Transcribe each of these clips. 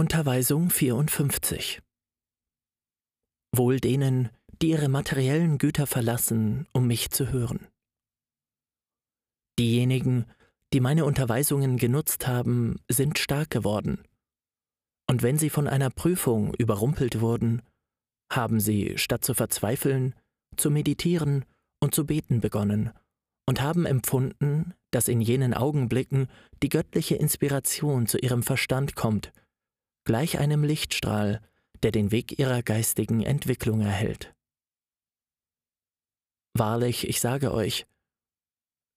Unterweisung 54 Wohl denen, die ihre materiellen Güter verlassen, um mich zu hören. Diejenigen, die meine Unterweisungen genutzt haben, sind stark geworden. Und wenn sie von einer Prüfung überrumpelt wurden, haben sie, statt zu verzweifeln, zu meditieren und zu beten begonnen und haben empfunden, dass in jenen Augenblicken die göttliche Inspiration zu ihrem Verstand kommt, gleich einem Lichtstrahl, der den Weg ihrer geistigen Entwicklung erhält. Wahrlich, ich sage euch,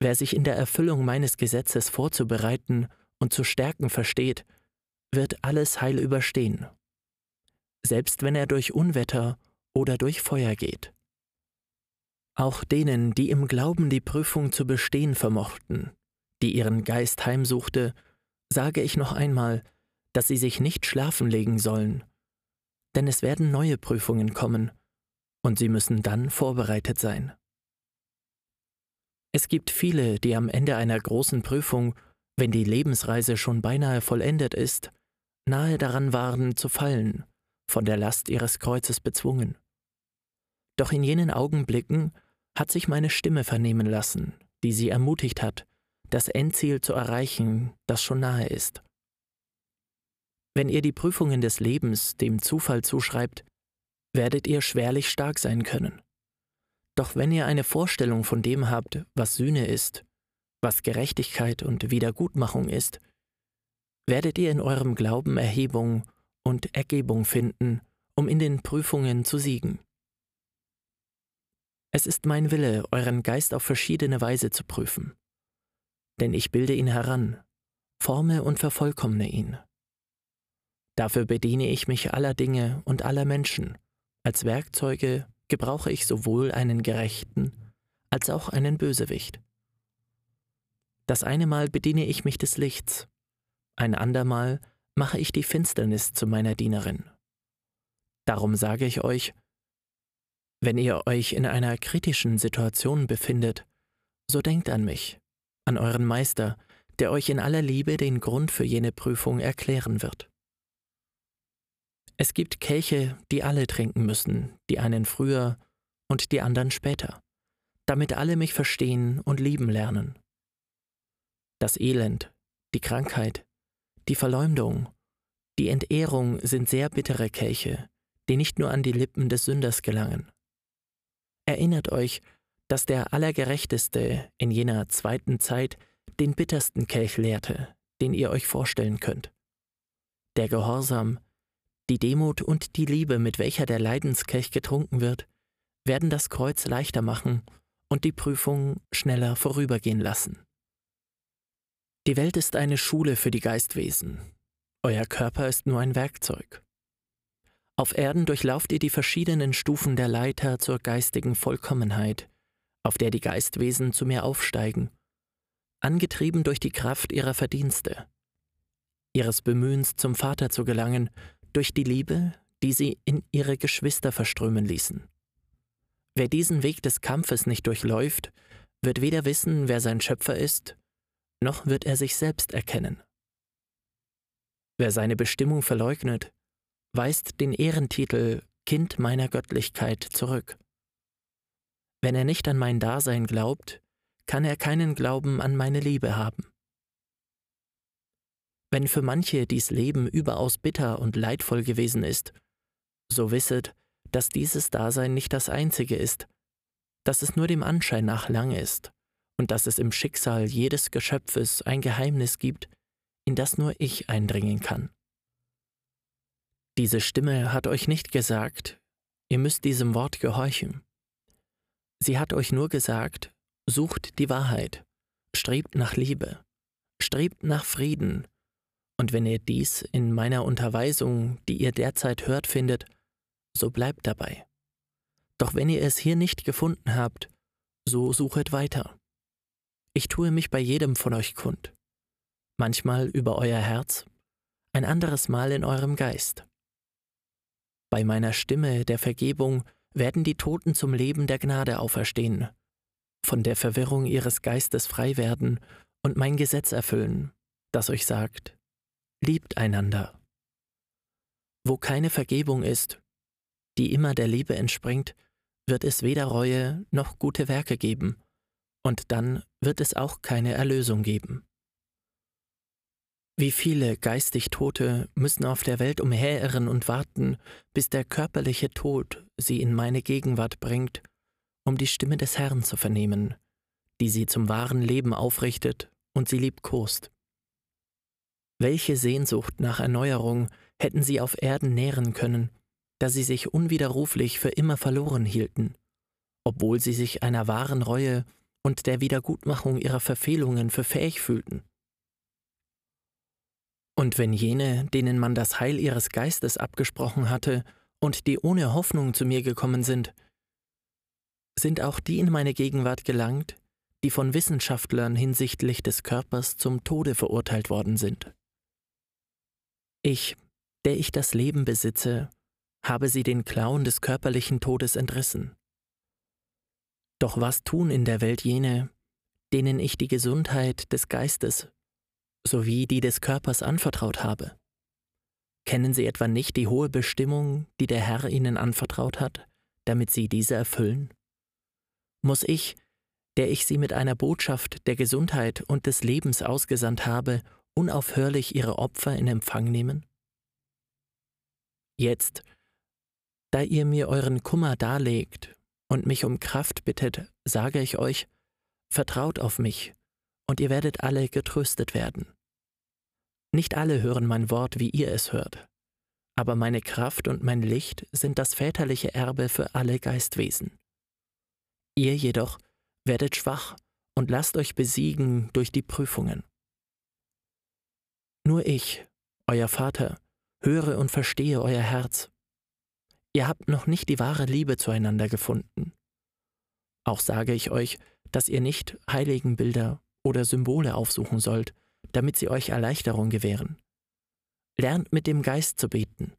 wer sich in der Erfüllung meines Gesetzes vorzubereiten und zu stärken versteht, wird alles heil überstehen, selbst wenn er durch Unwetter oder durch Feuer geht. Auch denen, die im Glauben die Prüfung zu bestehen vermochten, die ihren Geist heimsuchte, sage ich noch einmal, dass sie sich nicht schlafen legen sollen, denn es werden neue Prüfungen kommen, und sie müssen dann vorbereitet sein. Es gibt viele, die am Ende einer großen Prüfung, wenn die Lebensreise schon beinahe vollendet ist, nahe daran waren zu fallen, von der Last ihres Kreuzes bezwungen. Doch in jenen Augenblicken hat sich meine Stimme vernehmen lassen, die sie ermutigt hat, das Endziel zu erreichen, das schon nahe ist. Wenn ihr die Prüfungen des Lebens dem Zufall zuschreibt, werdet ihr schwerlich stark sein können. Doch wenn ihr eine Vorstellung von dem habt, was Sühne ist, was Gerechtigkeit und Wiedergutmachung ist, werdet ihr in eurem Glauben Erhebung und Ergebung finden, um in den Prüfungen zu siegen. Es ist mein Wille, euren Geist auf verschiedene Weise zu prüfen. Denn ich bilde ihn heran, forme und vervollkommne ihn. Dafür bediene ich mich aller Dinge und aller Menschen. Als Werkzeuge gebrauche ich sowohl einen Gerechten als auch einen Bösewicht. Das eine Mal bediene ich mich des Lichts, ein andermal mache ich die Finsternis zu meiner Dienerin. Darum sage ich euch, wenn ihr euch in einer kritischen Situation befindet, so denkt an mich, an euren Meister, der euch in aller Liebe den Grund für jene Prüfung erklären wird. Es gibt Kelche, die alle trinken müssen, die einen früher und die anderen später, damit alle mich verstehen und lieben lernen. Das Elend, die Krankheit, die Verleumdung, die Entehrung sind sehr bittere Kelche, die nicht nur an die Lippen des Sünders gelangen. Erinnert euch, dass der Allergerechteste in jener zweiten Zeit den bittersten Kelch lehrte, den ihr euch vorstellen könnt. Der Gehorsam, die Demut und die Liebe, mit welcher der Leidenskelch getrunken wird, werden das Kreuz leichter machen und die Prüfung schneller vorübergehen lassen. Die Welt ist eine Schule für die Geistwesen. Euer Körper ist nur ein Werkzeug. Auf Erden durchlauft ihr die verschiedenen Stufen der Leiter zur geistigen Vollkommenheit, auf der die Geistwesen zu mir aufsteigen, angetrieben durch die Kraft ihrer Verdienste, ihres Bemühens zum Vater zu gelangen, durch die Liebe, die sie in ihre Geschwister verströmen ließen. Wer diesen Weg des Kampfes nicht durchläuft, wird weder wissen, wer sein Schöpfer ist, noch wird er sich selbst erkennen. Wer seine Bestimmung verleugnet, weist den Ehrentitel Kind meiner Göttlichkeit zurück. Wenn er nicht an mein Dasein glaubt, kann er keinen Glauben an meine Liebe haben. Wenn für manche dies Leben überaus bitter und leidvoll gewesen ist, so wisset, dass dieses Dasein nicht das einzige ist, dass es nur dem Anschein nach lang ist und dass es im Schicksal jedes Geschöpfes ein Geheimnis gibt, in das nur ich eindringen kann. Diese Stimme hat euch nicht gesagt, ihr müsst diesem Wort gehorchen. Sie hat euch nur gesagt, sucht die Wahrheit, strebt nach Liebe, strebt nach Frieden, und wenn ihr dies in meiner Unterweisung, die ihr derzeit hört, findet, so bleibt dabei. Doch wenn ihr es hier nicht gefunden habt, so suchet weiter. Ich tue mich bei jedem von euch kund, manchmal über euer Herz, ein anderes Mal in eurem Geist. Bei meiner Stimme der Vergebung werden die Toten zum Leben der Gnade auferstehen, von der Verwirrung ihres Geistes frei werden und mein Gesetz erfüllen, das euch sagt, liebt einander. Wo keine Vergebung ist, die immer der Liebe entspringt, wird es weder Reue noch gute Werke geben, und dann wird es auch keine Erlösung geben. Wie viele geistig Tote müssen auf der Welt umherirren und warten, bis der körperliche Tod sie in meine Gegenwart bringt, um die Stimme des Herrn zu vernehmen, die sie zum wahren Leben aufrichtet und sie liebkost. Welche Sehnsucht nach Erneuerung hätten sie auf Erden nähren können, da sie sich unwiderruflich für immer verloren hielten, obwohl sie sich einer wahren Reue und der Wiedergutmachung ihrer Verfehlungen für fähig fühlten. Und wenn jene, denen man das Heil ihres Geistes abgesprochen hatte und die ohne Hoffnung zu mir gekommen sind, sind auch die in meine Gegenwart gelangt, die von Wissenschaftlern hinsichtlich des Körpers zum Tode verurteilt worden sind. Ich, der ich das Leben besitze habe sie den Klauen des körperlichen Todes entrissen. Doch was tun in der Welt jene, denen ich die Gesundheit des Geistes sowie die des Körpers anvertraut habe? Kennen sie etwa nicht die hohe Bestimmung, die der Herr ihnen anvertraut hat, damit sie diese erfüllen? Muss ich, der ich sie mit einer Botschaft der Gesundheit und des Lebens ausgesandt habe, unaufhörlich ihre Opfer in Empfang nehmen? Jetzt, da ihr mir euren Kummer darlegt und mich um Kraft bittet, sage ich euch, vertraut auf mich, und ihr werdet alle getröstet werden. Nicht alle hören mein Wort, wie ihr es hört, aber meine Kraft und mein Licht sind das väterliche Erbe für alle Geistwesen. Ihr jedoch werdet schwach und lasst euch besiegen durch die Prüfungen. Nur ich, euer Vater, höre und verstehe euer Herz Ihr habt noch nicht die wahre Liebe zueinander gefunden. Auch sage ich euch, dass ihr nicht Heiligenbilder oder Symbole aufsuchen sollt, damit sie euch Erleichterung gewähren. Lernt mit dem Geist zu beten,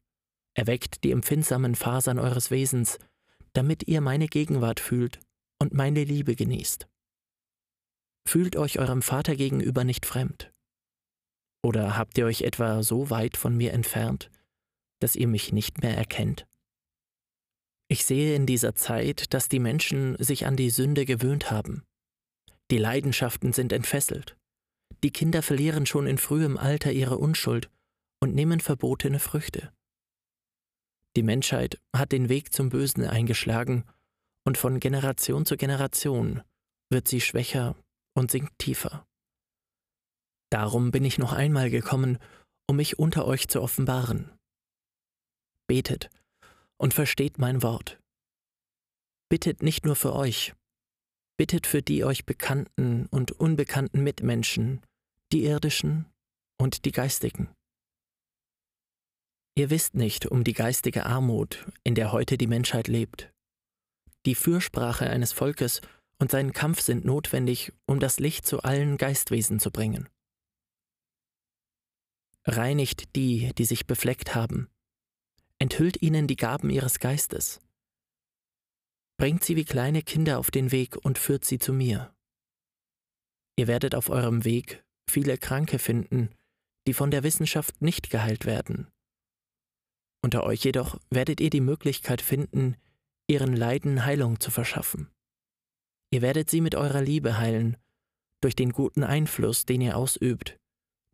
erweckt die empfindsamen Fasern eures Wesens, damit ihr meine Gegenwart fühlt und meine Liebe genießt. Fühlt euch eurem Vater gegenüber nicht fremd. Oder habt ihr euch etwa so weit von mir entfernt, dass ihr mich nicht mehr erkennt? Ich sehe in dieser Zeit, dass die Menschen sich an die Sünde gewöhnt haben. Die Leidenschaften sind entfesselt. Die Kinder verlieren schon in frühem Alter ihre Unschuld und nehmen verbotene Früchte. Die Menschheit hat den Weg zum Bösen eingeschlagen und von Generation zu Generation wird sie schwächer und sinkt tiefer. Darum bin ich noch einmal gekommen, um mich unter euch zu offenbaren. Betet, und versteht mein Wort. Bittet nicht nur für euch, bittet für die euch bekannten und unbekannten Mitmenschen, die irdischen und die geistigen. Ihr wisst nicht um die geistige Armut, in der heute die Menschheit lebt. Die Fürsprache eines Volkes und sein Kampf sind notwendig, um das Licht zu allen Geistwesen zu bringen. Reinigt die, die sich befleckt haben, enthüllt ihnen die Gaben ihres Geistes. Bringt sie wie kleine Kinder auf den Weg und führt sie zu mir. Ihr werdet auf eurem Weg viele Kranke finden, die von der Wissenschaft nicht geheilt werden. Unter euch jedoch werdet ihr die Möglichkeit finden, ihren Leiden Heilung zu verschaffen. Ihr werdet sie mit eurer Liebe heilen, durch den guten Einfluss, den ihr ausübt,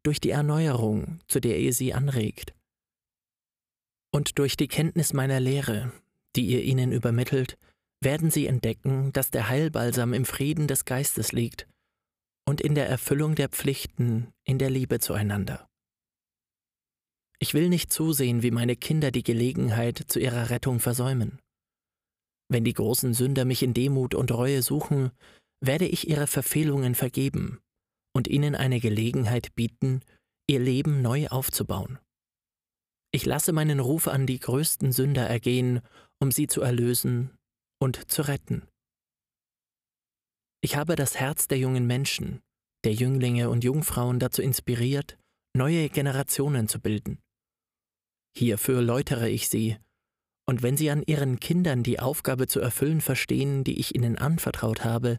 durch die Erneuerung, zu der ihr sie anregt. Und durch die Kenntnis meiner Lehre, die ihr ihnen übermittelt, werden sie entdecken, dass der Heilbalsam im Frieden des Geistes liegt und in der Erfüllung der Pflichten in der Liebe zueinander. Ich will nicht zusehen, wie meine Kinder die Gelegenheit zu ihrer Rettung versäumen. Wenn die großen Sünder mich in Demut und Reue suchen, werde ich ihre Verfehlungen vergeben und ihnen eine Gelegenheit bieten, ihr Leben neu aufzubauen. Ich lasse meinen Ruf an die größten Sünder ergehen, um sie zu erlösen und zu retten. Ich habe das Herz der jungen Menschen, der Jünglinge und Jungfrauen dazu inspiriert, neue Generationen zu bilden. Hierfür läutere ich sie, und wenn sie an ihren Kindern die Aufgabe zu erfüllen verstehen, die ich ihnen anvertraut habe,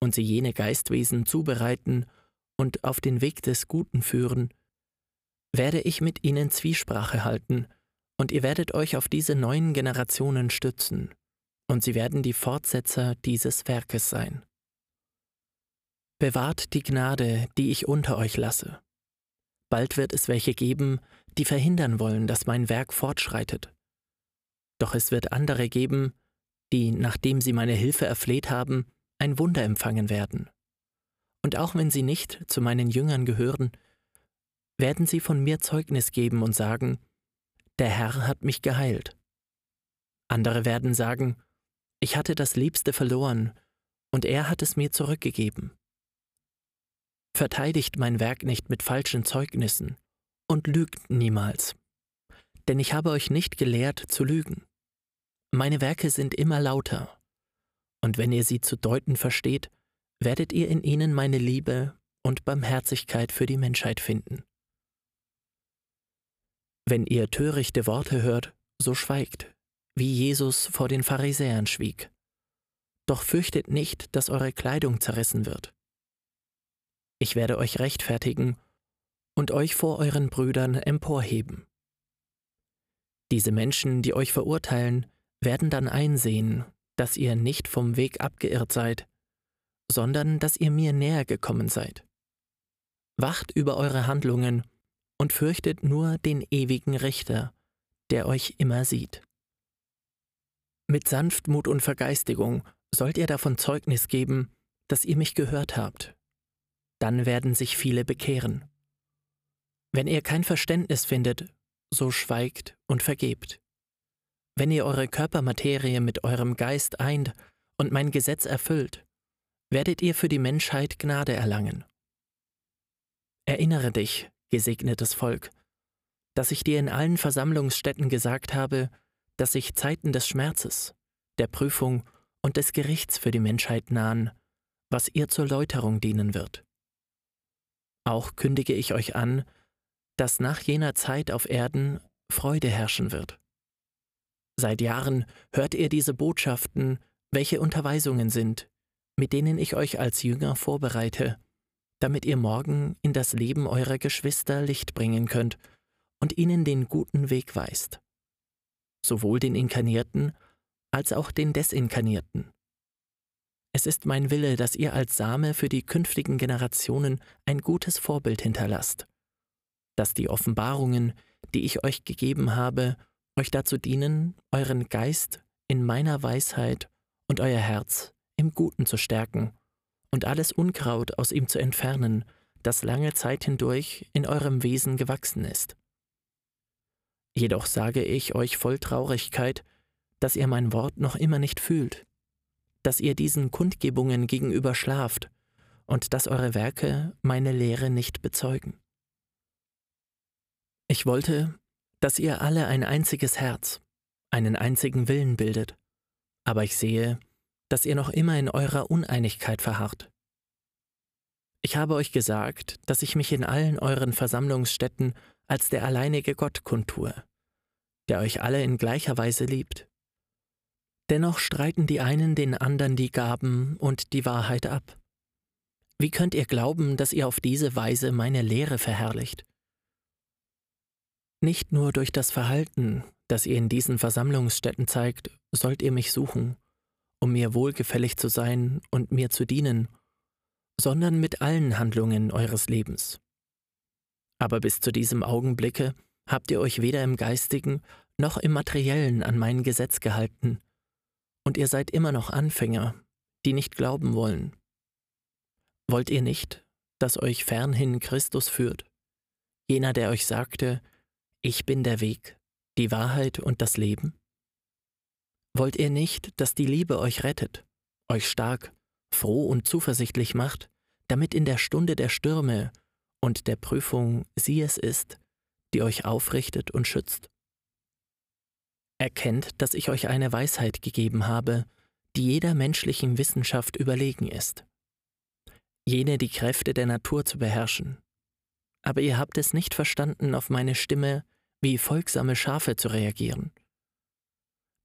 und sie jene Geistwesen zubereiten und auf den Weg des Guten führen, werde ich mit ihnen Zwiesprache halten Und ihr werdet euch auf diese neuen Generationen stützen, und sie werden die Fortsetzer dieses Werkes sein. Bewahrt die Gnade, die ich unter euch lasse. Bald wird es welche geben, die verhindern wollen, dass mein Werk fortschreitet. Doch es wird andere geben, die, nachdem sie meine Hilfe erfleht haben, ein Wunder empfangen werden. Und auch wenn sie nicht zu meinen Jüngern gehören, werden sie von mir Zeugnis geben und sagen, der Herr hat mich geheilt. Andere werden sagen, ich hatte das Liebste verloren, und er hat es mir zurückgegeben. Verteidigt mein Werk nicht mit falschen Zeugnissen und lügt niemals, denn ich habe euch nicht gelehrt zu lügen. Meine Werke sind immer lauter, und wenn ihr sie zu deuten versteht, werdet ihr in ihnen meine Liebe und Barmherzigkeit für die Menschheit finden. Wenn ihr törichte Worte hört, so schweigt, wie Jesus vor den Pharisäern schwieg. Doch fürchtet nicht, dass eure Kleidung zerrissen wird. Ich werde euch rechtfertigen und euch vor euren Brüdern emporheben. Diese Menschen, die euch verurteilen, werden dann einsehen, dass ihr nicht vom Weg abgeirrt seid, sondern dass ihr mir näher gekommen seid. Wacht über eure Handlungen und fürchtet nur den ewigen Richter, der euch immer sieht. Mit Sanftmut und Vergeistigung sollt ihr davon Zeugnis geben, dass ihr mich gehört habt. Dann werden sich viele bekehren. Wenn ihr kein Verständnis findet, so schweigt und vergebt. Wenn ihr eure Körpermaterie mit eurem Geist eint und mein Gesetz erfüllt, werdet ihr für die Menschheit Gnade erlangen. Erinnere dich, gesegnetes Volk, dass ich dir in allen Versammlungsstätten gesagt habe, dass sich Zeiten des Schmerzes, der Prüfung und des Gerichts für die Menschheit nahen, was ihr zur Läuterung dienen wird. Auch kündige ich euch an, dass nach jener Zeit auf Erden Freude herrschen wird. Seit Jahren hört ihr diese Botschaften, welche Unterweisungen sind, mit denen ich euch als Jünger vorbereite, damit ihr morgen in das Leben eurer Geschwister Licht bringen könnt und ihnen den guten Weg weist. Sowohl den Inkarnierten als auch den Desinkarnierten. Es ist mein Wille, dass ihr als Same für die künftigen Generationen ein gutes Vorbild hinterlasst, dass die Offenbarungen, die ich euch gegeben habe, euch dazu dienen, euren Geist in meiner Weisheit und euer Herz im Guten zu stärken und alles Unkraut aus ihm zu entfernen, das lange Zeit hindurch in eurem Wesen gewachsen ist. Jedoch sage ich euch voll Traurigkeit, dass ihr mein Wort noch immer nicht fühlt, dass ihr diesen Kundgebungen gegenüber schlaft und dass eure Werke meine Lehre nicht bezeugen. Ich wollte, dass ihr alle ein einziges Herz, einen einzigen Willen bildet, aber ich sehe, dass ihr noch immer in eurer Uneinigkeit verharrt. Ich habe euch gesagt, dass ich mich in allen euren Versammlungsstätten als der alleinige Gott kundtue, der euch alle in gleicher Weise liebt. Dennoch streiten die einen den anderen die Gaben und die Wahrheit ab. Wie könnt ihr glauben, dass ihr auf diese Weise meine Lehre verherrlicht? Nicht nur durch das Verhalten, das ihr in diesen Versammlungsstätten zeigt, sollt ihr mich suchen, um mir wohlgefällig zu sein und mir zu dienen, sondern mit allen Handlungen eures Lebens. Aber bis zu diesem Augenblicke habt ihr euch weder im geistigen noch im materiellen an mein Gesetz gehalten, und ihr seid immer noch Anfänger, die nicht glauben wollen. Wollt ihr nicht, dass euch fernhin Christus führt, jener, der euch sagte, ich bin der Weg, die Wahrheit und das Leben? Wollt ihr nicht, dass die Liebe euch rettet, euch stark, froh und zuversichtlich macht, damit in der Stunde der Stürme und der Prüfung sie es ist, die euch aufrichtet und schützt? Erkennt, dass ich euch eine Weisheit gegeben habe, die jeder menschlichen Wissenschaft überlegen ist. Jene die Kräfte der Natur zu beherrschen. Aber ihr habt es nicht verstanden, auf meine Stimme wie folgsame Schafe zu reagieren?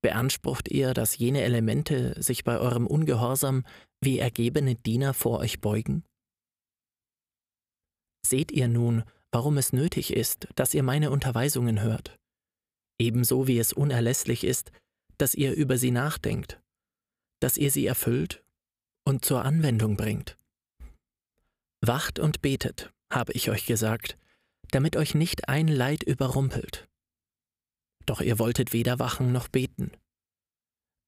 Beansprucht ihr, dass jene Elemente sich bei eurem Ungehorsam wie ergebene Diener vor euch beugen? Seht ihr nun, warum es nötig ist, dass ihr meine Unterweisungen hört? ebenso wie es unerlässlich ist, dass ihr über sie nachdenkt, dass ihr sie erfüllt und zur Anwendung bringt. Wacht und betet, habe ich euch gesagt, damit euch nicht ein Leid überrumpelt. Doch ihr wolltet weder wachen noch beten.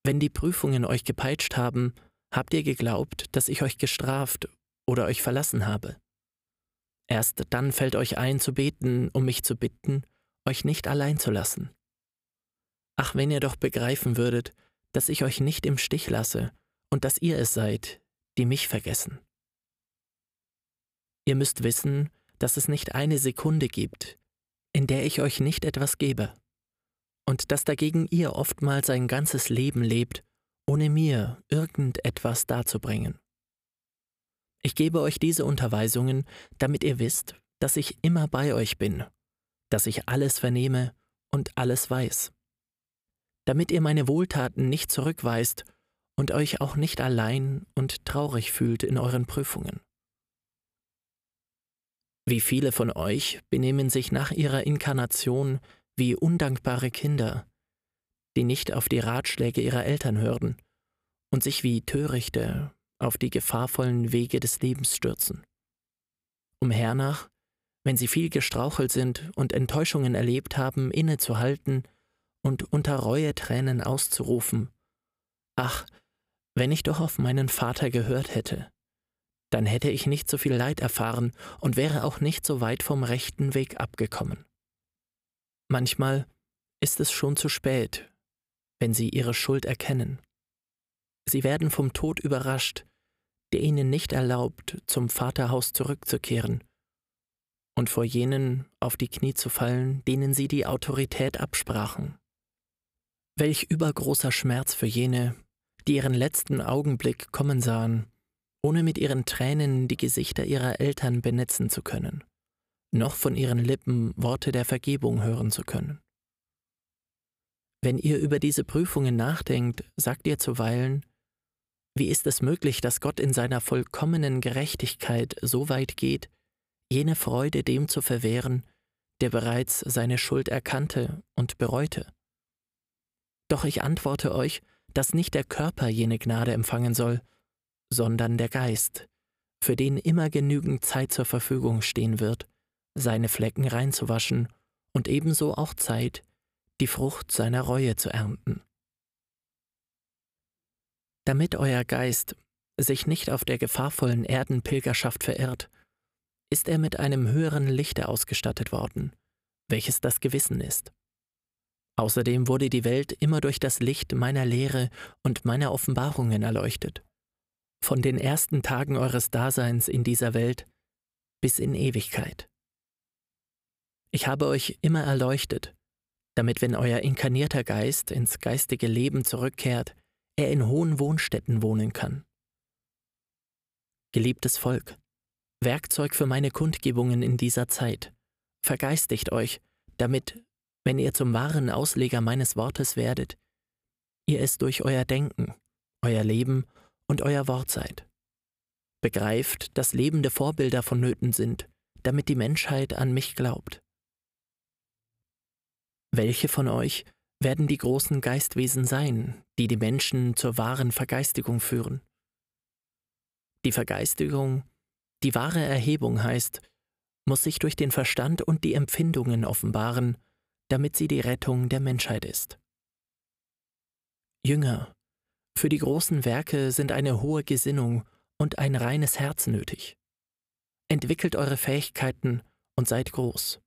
Wenn die Prüfungen euch gepeitscht haben, habt ihr geglaubt, dass ich euch gestraft oder euch verlassen habe. Erst dann fällt euch ein zu beten, um mich zu bitten, euch nicht allein zu lassen. Ach, wenn ihr doch begreifen würdet, dass ich euch nicht im Stich lasse und dass ihr es seid, die mich vergessen. Ihr müsst wissen, dass es nicht eine Sekunde gibt, in der ich euch nicht etwas gebe, und dass dagegen ihr oftmals ein ganzes Leben lebt, ohne mir irgendetwas darzubringen. Ich gebe euch diese Unterweisungen, damit ihr wisst, dass ich immer bei euch bin, dass ich alles vernehme und alles weiß. Damit ihr meine Wohltaten nicht zurückweist und euch auch nicht allein und traurig fühlt in euren Prüfungen. Wie viele von euch benehmen sich nach ihrer Inkarnation wie undankbare Kinder, die nicht auf die Ratschläge ihrer Eltern hören und sich wie Törichte auf die gefahrvollen Wege des Lebens stürzen. Um hernach, wenn sie viel gestrauchelt sind und Enttäuschungen erlebt haben, innezuhalten und unter Reue Tränen auszurufen, Ach, wenn ich doch auf meinen Vater gehört hätte, dann hätte ich nicht so viel Leid erfahren und wäre auch nicht so weit vom rechten Weg abgekommen. Manchmal ist es schon zu spät, wenn sie ihre Schuld erkennen. Sie werden vom Tod überrascht, der ihnen nicht erlaubt, zum Vaterhaus zurückzukehren und vor jenen auf die Knie zu fallen, denen sie die Autorität absprachen. Welch übergroßer Schmerz für jene, die ihren letzten Augenblick kommen sahen, ohne mit ihren Tränen die Gesichter ihrer Eltern benetzen zu können, noch von ihren Lippen Worte der Vergebung hören zu können. Wenn ihr über diese Prüfungen nachdenkt, sagt ihr zuweilen, wie ist es möglich, dass Gott in seiner vollkommenen Gerechtigkeit so weit geht, jene Freude dem zu verwehren, der bereits seine Schuld erkannte und bereute? Doch ich antworte euch, dass nicht der Körper jene Gnade empfangen soll, sondern der Geist, für den immer genügend Zeit zur Verfügung stehen wird, seine Flecken reinzuwaschen und ebenso auch Zeit, die Frucht seiner Reue zu ernten damit euer Geist sich nicht auf der gefahrvollen Erdenpilgerschaft verirrt, ist er mit einem höheren Lichte ausgestattet worden, welches das Gewissen ist. Außerdem wurde die Welt immer durch das Licht meiner Lehre und meiner Offenbarungen erleuchtet, von den ersten Tagen eures Daseins in dieser Welt bis in Ewigkeit. Ich habe euch immer erleuchtet, damit wenn euer inkarnierter Geist ins geistige Leben zurückkehrt, er in hohen Wohnstätten wohnen kann. Geliebtes Volk, Werkzeug für meine Kundgebungen in dieser Zeit, vergeistigt euch, damit, wenn ihr zum wahren Ausleger meines Wortes werdet, ihr es durch euer Denken, euer Leben und euer Wort seid. Begreift, dass lebende Vorbilder vonnöten sind, damit die Menschheit an mich glaubt. Welche von euch werden die großen Geistwesen sein, die die Menschen zur wahren Vergeistigung führen. Die Vergeistigung, die wahre Erhebung heißt, muss sich durch den Verstand und die Empfindungen offenbaren, damit sie die Rettung der Menschheit ist. Jünger, für die großen Werke sind eine hohe Gesinnung und ein reines Herz nötig. Entwickelt eure Fähigkeiten und seid groß.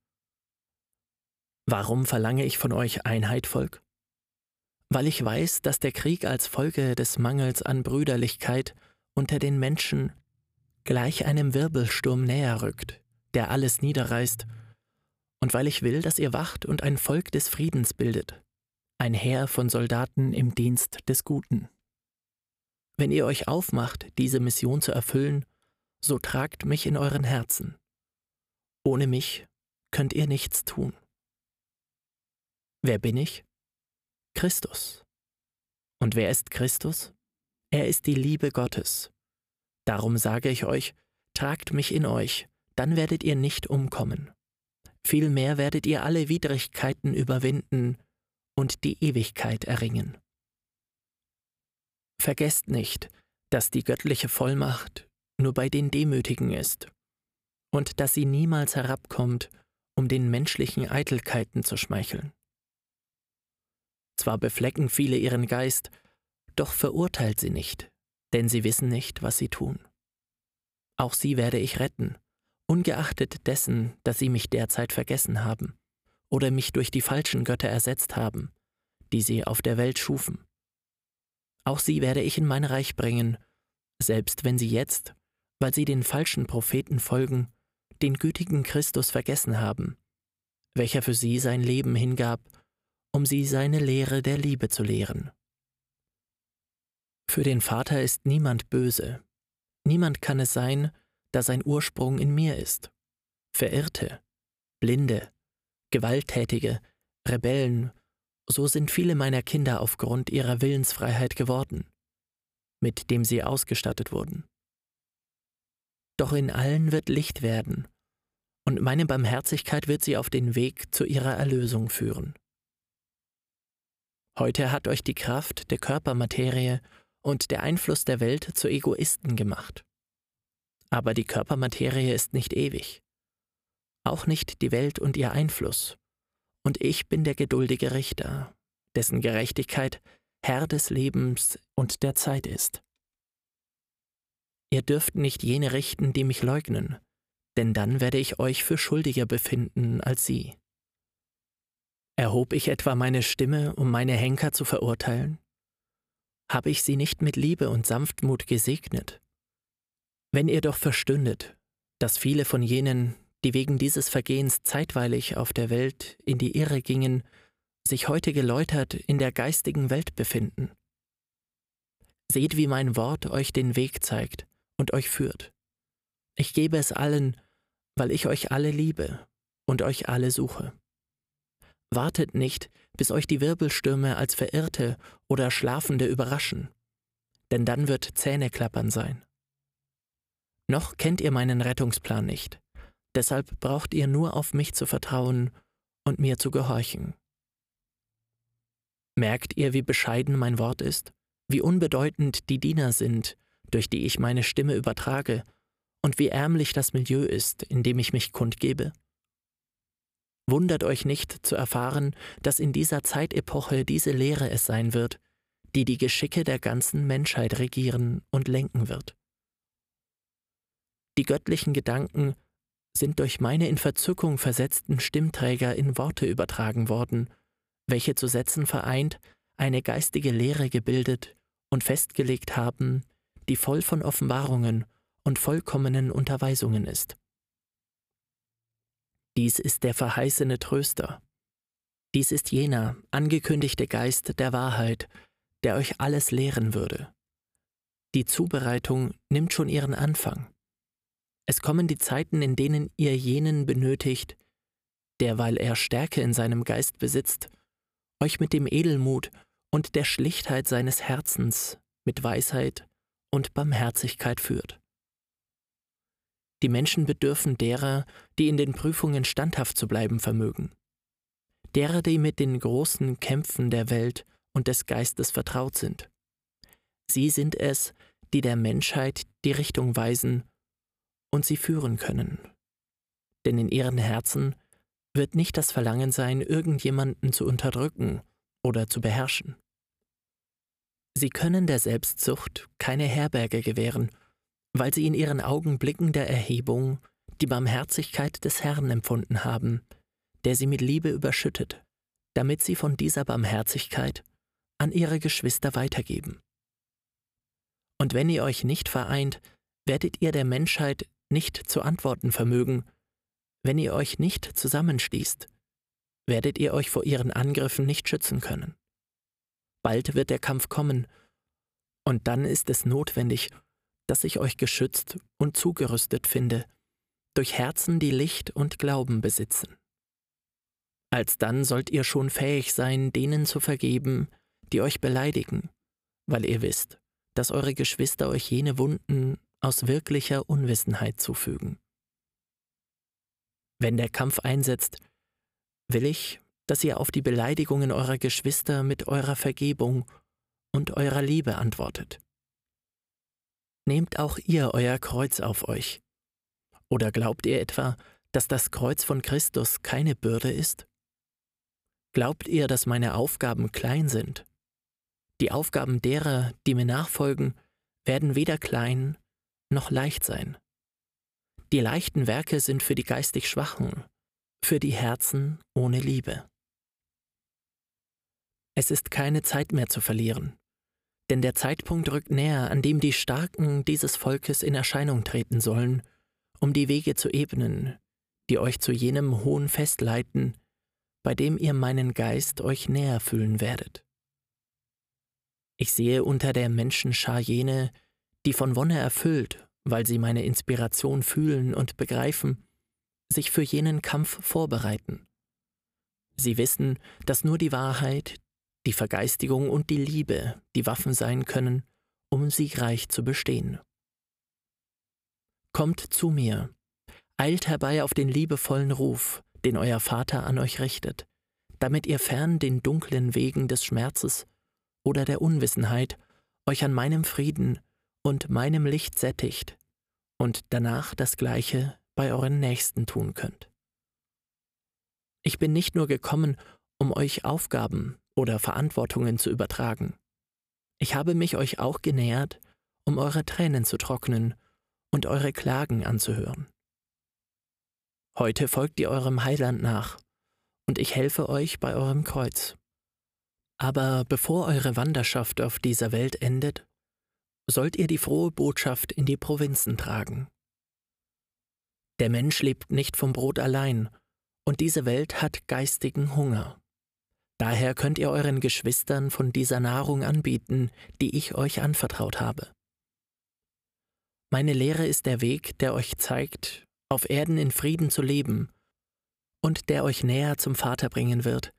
Warum verlange ich von euch Einheit, Volk? Weil ich weiß, dass der Krieg als Folge des Mangels an Brüderlichkeit unter den Menschen gleich einem Wirbelsturm näher rückt, der alles niederreißt, und weil ich will, dass ihr wacht und ein Volk des Friedens bildet, ein Heer von Soldaten im Dienst des Guten. Wenn ihr euch aufmacht, diese Mission zu erfüllen, so tragt mich in euren Herzen. Ohne mich könnt ihr nichts tun. Wer bin ich? Christus. Und wer ist Christus? Er ist die Liebe Gottes. Darum sage ich euch, tragt mich in euch, dann werdet ihr nicht umkommen. Vielmehr werdet ihr alle Widrigkeiten überwinden und die Ewigkeit erringen. Vergesst nicht, dass die göttliche Vollmacht nur bei den Demütigen ist und dass sie niemals herabkommt, um den menschlichen Eitelkeiten zu schmeicheln. Zwar beflecken viele ihren Geist, doch verurteilt sie nicht, denn sie wissen nicht, was sie tun. Auch sie werde ich retten, ungeachtet dessen, dass sie mich derzeit vergessen haben oder mich durch die falschen Götter ersetzt haben, die sie auf der Welt schufen. Auch sie werde ich in mein Reich bringen, selbst wenn sie jetzt, weil sie den falschen Propheten folgen, den gütigen Christus vergessen haben, welcher für sie sein Leben hingab, um sie seine Lehre der Liebe zu lehren. Für den Vater ist niemand böse, niemand kann es sein, da sein Ursprung in mir ist. Verirrte, Blinde, Gewalttätige, Rebellen, so sind viele meiner Kinder aufgrund ihrer Willensfreiheit geworden, mit dem sie ausgestattet wurden. Doch in allen wird Licht werden, und meine Barmherzigkeit wird sie auf den Weg zu ihrer Erlösung führen. Heute hat euch die Kraft der Körpermaterie und der Einfluss der Welt zu Egoisten gemacht. Aber die Körpermaterie ist nicht ewig. Auch nicht die Welt und ihr Einfluss. Und ich bin der geduldige Richter, dessen Gerechtigkeit Herr des Lebens und der Zeit ist. Ihr dürft nicht jene richten, die mich leugnen, denn dann werde ich euch für schuldiger befinden als sie. Erhob ich etwa meine Stimme, um meine Henker zu verurteilen? Habe ich sie nicht mit Liebe und Sanftmut gesegnet? Wenn ihr doch verstündet, dass viele von jenen, die wegen dieses Vergehens zeitweilig auf der Welt in die Irre gingen, sich heute geläutert in der geistigen Welt befinden. Seht, wie mein Wort euch den Weg zeigt und euch führt. Ich gebe es allen, weil ich euch alle liebe und euch alle suche. Wartet nicht, bis euch die Wirbelstürme als Verirrte oder Schlafende überraschen, denn dann wird Zähneklappern sein. Noch kennt ihr meinen Rettungsplan nicht, deshalb braucht ihr nur auf mich zu vertrauen und mir zu gehorchen. Merkt ihr, wie bescheiden mein Wort ist, wie unbedeutend die Diener sind, durch die ich meine Stimme übertrage, und wie ärmlich das Milieu ist, in dem ich mich kundgebe? Wundert euch nicht zu erfahren, dass in dieser Zeitepoche diese Lehre es sein wird, die die Geschicke der ganzen Menschheit regieren und lenken wird. Die göttlichen Gedanken sind durch meine in Verzückung versetzten Stimmträger in Worte übertragen worden, welche zu Sätzen vereint eine geistige Lehre gebildet und festgelegt haben, die voll von Offenbarungen und vollkommenen Unterweisungen ist. Dies ist der verheißene Tröster. Dies ist jener angekündigte Geist der Wahrheit, der euch alles lehren würde. Die Zubereitung nimmt schon ihren Anfang. Es kommen die Zeiten, in denen ihr jenen benötigt, der, weil er Stärke in seinem Geist besitzt, euch mit dem Edelmut und der Schlichtheit seines Herzens mit Weisheit und Barmherzigkeit führt. Die Menschen bedürfen derer, die in den Prüfungen standhaft zu bleiben vermögen. Derer, die mit den großen Kämpfen der Welt und des Geistes vertraut sind. Sie sind es, die der Menschheit die Richtung weisen und sie führen können. Denn in ihren Herzen wird nicht das Verlangen sein, irgendjemanden zu unterdrücken oder zu beherrschen. Sie können der Selbstsucht keine Herberge gewähren weil sie in ihren Augenblicken der Erhebung die Barmherzigkeit des Herrn empfunden haben, der sie mit Liebe überschüttet, damit sie von dieser Barmherzigkeit an ihre Geschwister weitergeben. Und wenn ihr euch nicht vereint, werdet ihr der Menschheit nicht zu antworten vermögen, wenn ihr euch nicht zusammenschließt, werdet ihr euch vor ihren Angriffen nicht schützen können. Bald wird der Kampf kommen, und dann ist es notwendig, dass ich euch geschützt und zugerüstet finde, durch Herzen, die Licht und Glauben besitzen. Alsdann sollt ihr schon fähig sein, denen zu vergeben, die euch beleidigen, weil ihr wisst, dass eure Geschwister euch jene Wunden aus wirklicher Unwissenheit zufügen. Wenn der Kampf einsetzt, will ich, dass ihr auf die Beleidigungen eurer Geschwister mit eurer Vergebung und eurer Liebe antwortet. Nehmt auch ihr euer Kreuz auf euch. Oder glaubt ihr etwa, dass das Kreuz von Christus keine Bürde ist? Glaubt ihr, dass meine Aufgaben klein sind? Die Aufgaben derer, die mir nachfolgen, werden weder klein noch leicht sein. Die leichten Werke sind für die geistig Schwachen, für die Herzen ohne Liebe. Es ist keine Zeit mehr zu verlieren, denn der Zeitpunkt rückt näher, an dem die Starken dieses Volkes in Erscheinung treten sollen, um die Wege zu ebnen, die euch zu jenem hohen Fest leiten, bei dem ihr meinen Geist euch näher fühlen werdet. Ich sehe unter der Menschenschar jene, die von Wonne erfüllt, weil sie meine Inspiration fühlen und begreifen, sich für jenen Kampf vorbereiten. Sie wissen, dass nur die Wahrheit, die Vergeistigung und die Liebe die Waffen sein können, um siegreich zu bestehen. Kommt zu mir, eilt herbei auf den liebevollen Ruf, den euer Vater an euch richtet, damit ihr fern den dunklen Wegen des Schmerzes oder der Unwissenheit euch an meinem Frieden und meinem Licht sättigt und danach das Gleiche bei euren Nächsten tun könnt. Ich bin nicht nur gekommen, um euch Aufgaben oder Verantwortungen zu übertragen. Ich habe mich euch auch genähert, um eure Tränen zu trocknen und eure Klagen anzuhören. Heute folgt ihr eurem Heiland nach, und ich helfe euch bei eurem Kreuz. Aber bevor eure Wanderschaft auf dieser Welt endet, sollt ihr die frohe Botschaft in die Provinzen tragen. Der Mensch lebt nicht vom Brot allein, und diese Welt hat geistigen Hunger. Daher könnt ihr euren Geschwistern von dieser Nahrung anbieten, die ich euch anvertraut habe. Meine Lehre ist der Weg, der euch zeigt, auf Erden in Frieden zu leben und der euch näher zum Vater bringen wird,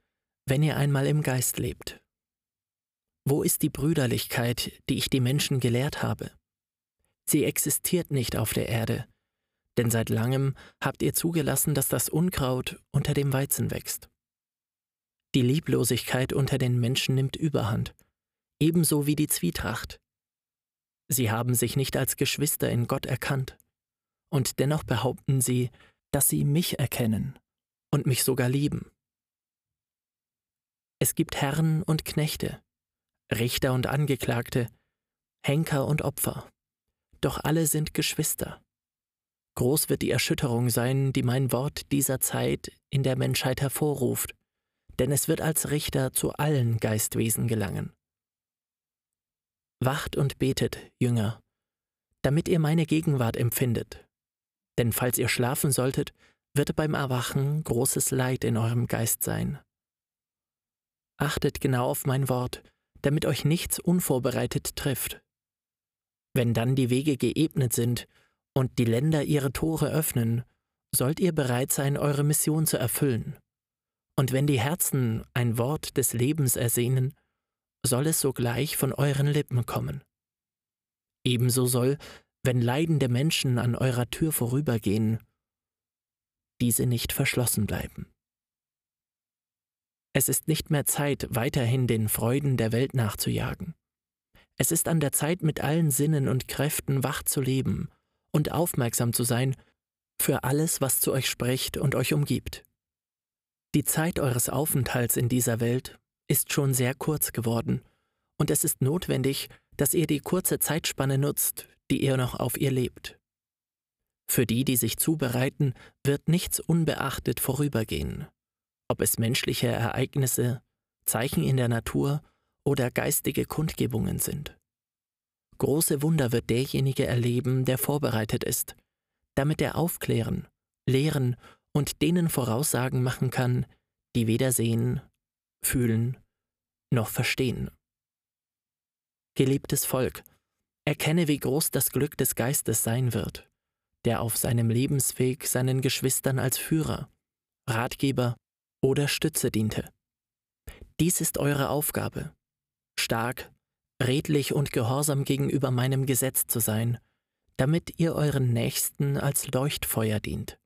wenn ihr einmal im Geist lebt. Wo ist die Brüderlichkeit, die ich die Menschen gelehrt habe? Sie existiert nicht auf der Erde, denn seit langem habt ihr zugelassen, dass das Unkraut unter dem Weizen wächst. Die Lieblosigkeit unter den Menschen nimmt Überhand, ebenso wie die Zwietracht. Sie haben sich nicht als Geschwister in Gott erkannt, und dennoch behaupten sie, dass sie mich erkennen und mich sogar lieben. Es gibt Herren und Knechte, Richter und Angeklagte, Henker und Opfer, doch alle sind Geschwister. Groß wird die Erschütterung sein, die mein Wort dieser Zeit in der Menschheit hervorruft, denn es wird als Richter zu allen Geistwesen gelangen. Wacht und betet, Jünger, damit ihr meine Gegenwart empfindet, denn falls ihr schlafen solltet, wird beim Erwachen großes Leid in eurem Geist sein. Achtet genau auf mein Wort, damit euch nichts unvorbereitet trifft. Wenn dann die Wege geebnet sind und die Länder ihre Tore öffnen, sollt ihr bereit sein, eure Mission zu erfüllen. Und wenn die Herzen ein Wort des Lebens ersehnen, soll es sogleich von euren Lippen kommen. Ebenso soll, wenn leidende Menschen an eurer Tür vorübergehen, diese nicht verschlossen bleiben. Es ist nicht mehr Zeit, weiterhin den Freuden der Welt nachzujagen. Es ist an der Zeit, mit allen Sinnen und Kräften wach zu leben und aufmerksam zu sein für alles, was zu euch spricht und euch umgibt. Die Zeit eures Aufenthalts in dieser Welt ist schon sehr kurz geworden, und es ist notwendig, dass ihr die kurze Zeitspanne nutzt, die ihr noch auf ihr lebt. Für die, die sich zubereiten, wird nichts unbeachtet vorübergehen, ob es menschliche Ereignisse, Zeichen in der Natur oder geistige Kundgebungen sind. Große Wunder wird derjenige erleben, der vorbereitet ist, damit er aufklären, lehren und denen Voraussagen machen kann, die weder sehen, fühlen noch verstehen. Geliebtes Volk, erkenne, wie groß das Glück des Geistes sein wird, der auf seinem Lebensweg seinen Geschwistern als Führer, Ratgeber oder Stütze diente. Dies ist eure Aufgabe, stark, redlich und gehorsam gegenüber meinem Gesetz zu sein, damit ihr euren Nächsten als Leuchtfeuer dient.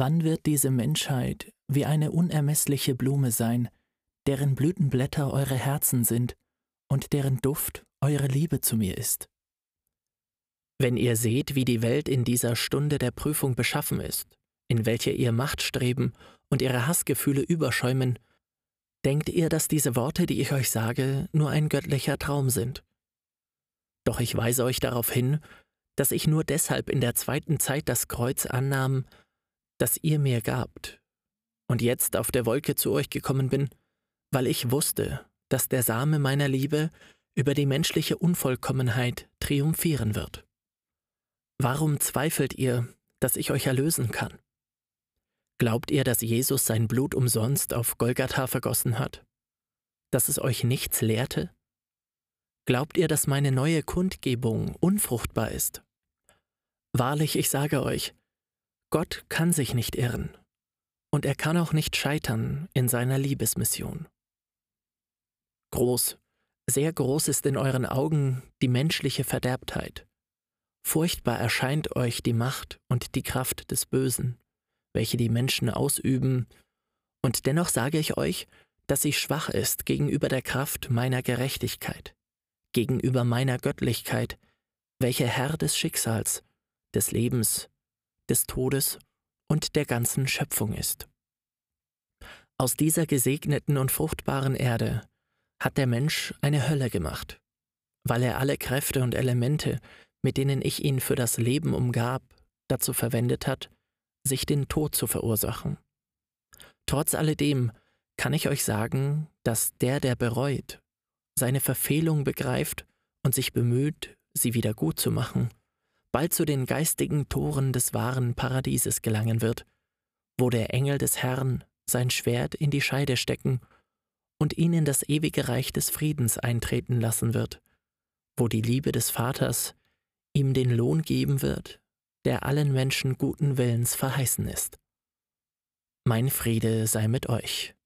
Wann wird diese Menschheit wie eine unermessliche Blume sein, deren Blütenblätter eure Herzen sind und deren Duft eure Liebe zu mir ist? Wenn ihr seht, wie die Welt in dieser Stunde der Prüfung beschaffen ist, in welcher ihr Machtstreben und ihre Hassgefühle überschäumen, denkt ihr, dass diese Worte, die ich euch sage, nur ein göttlicher Traum sind. Doch ich weise euch darauf hin, dass ich nur deshalb in der zweiten Zeit das Kreuz annahm, das ihr mir gabt, und jetzt auf der Wolke zu euch gekommen bin, weil ich wusste, dass der Same meiner Liebe über die menschliche Unvollkommenheit triumphieren wird. Warum zweifelt ihr, dass ich euch erlösen kann? Glaubt ihr, dass Jesus sein Blut umsonst auf Golgatha vergossen hat? Dass es euch nichts lehrte? Glaubt ihr, dass meine neue Kundgebung unfruchtbar ist? Wahrlich, ich sage euch, Gott kann sich nicht irren, und er kann auch nicht scheitern in seiner Liebesmission. Groß, sehr groß ist in euren Augen die menschliche Verderbtheit. Furchtbar erscheint euch die Macht und die Kraft des Bösen, welche die Menschen ausüben, und dennoch sage ich euch, dass sie schwach ist gegenüber der Kraft meiner Gerechtigkeit gegenüber meiner Göttlichkeit, welche Herr des Schicksals, des Lebens, des Todes und der ganzen Schöpfung ist. Aus dieser gesegneten und fruchtbaren Erde hat der Mensch eine Hölle gemacht, weil er alle Kräfte und Elemente, mit denen ich ihn für das Leben umgab, dazu verwendet hat, sich den Tod zu verursachen. Trotz alledem kann ich euch sagen, dass der, der bereut seine Verfehlung begreift und sich bemüht, sie wieder gut zu machen, bald zu den geistigen Toren des wahren Paradieses gelangen wird, wo der Engel des Herrn sein Schwert in die Scheide stecken und ihn in das ewige Reich des Friedens eintreten lassen wird, wo die Liebe des Vaters ihm den Lohn geben wird, der allen Menschen guten Willens verheißen ist. Mein Friede sei mit euch.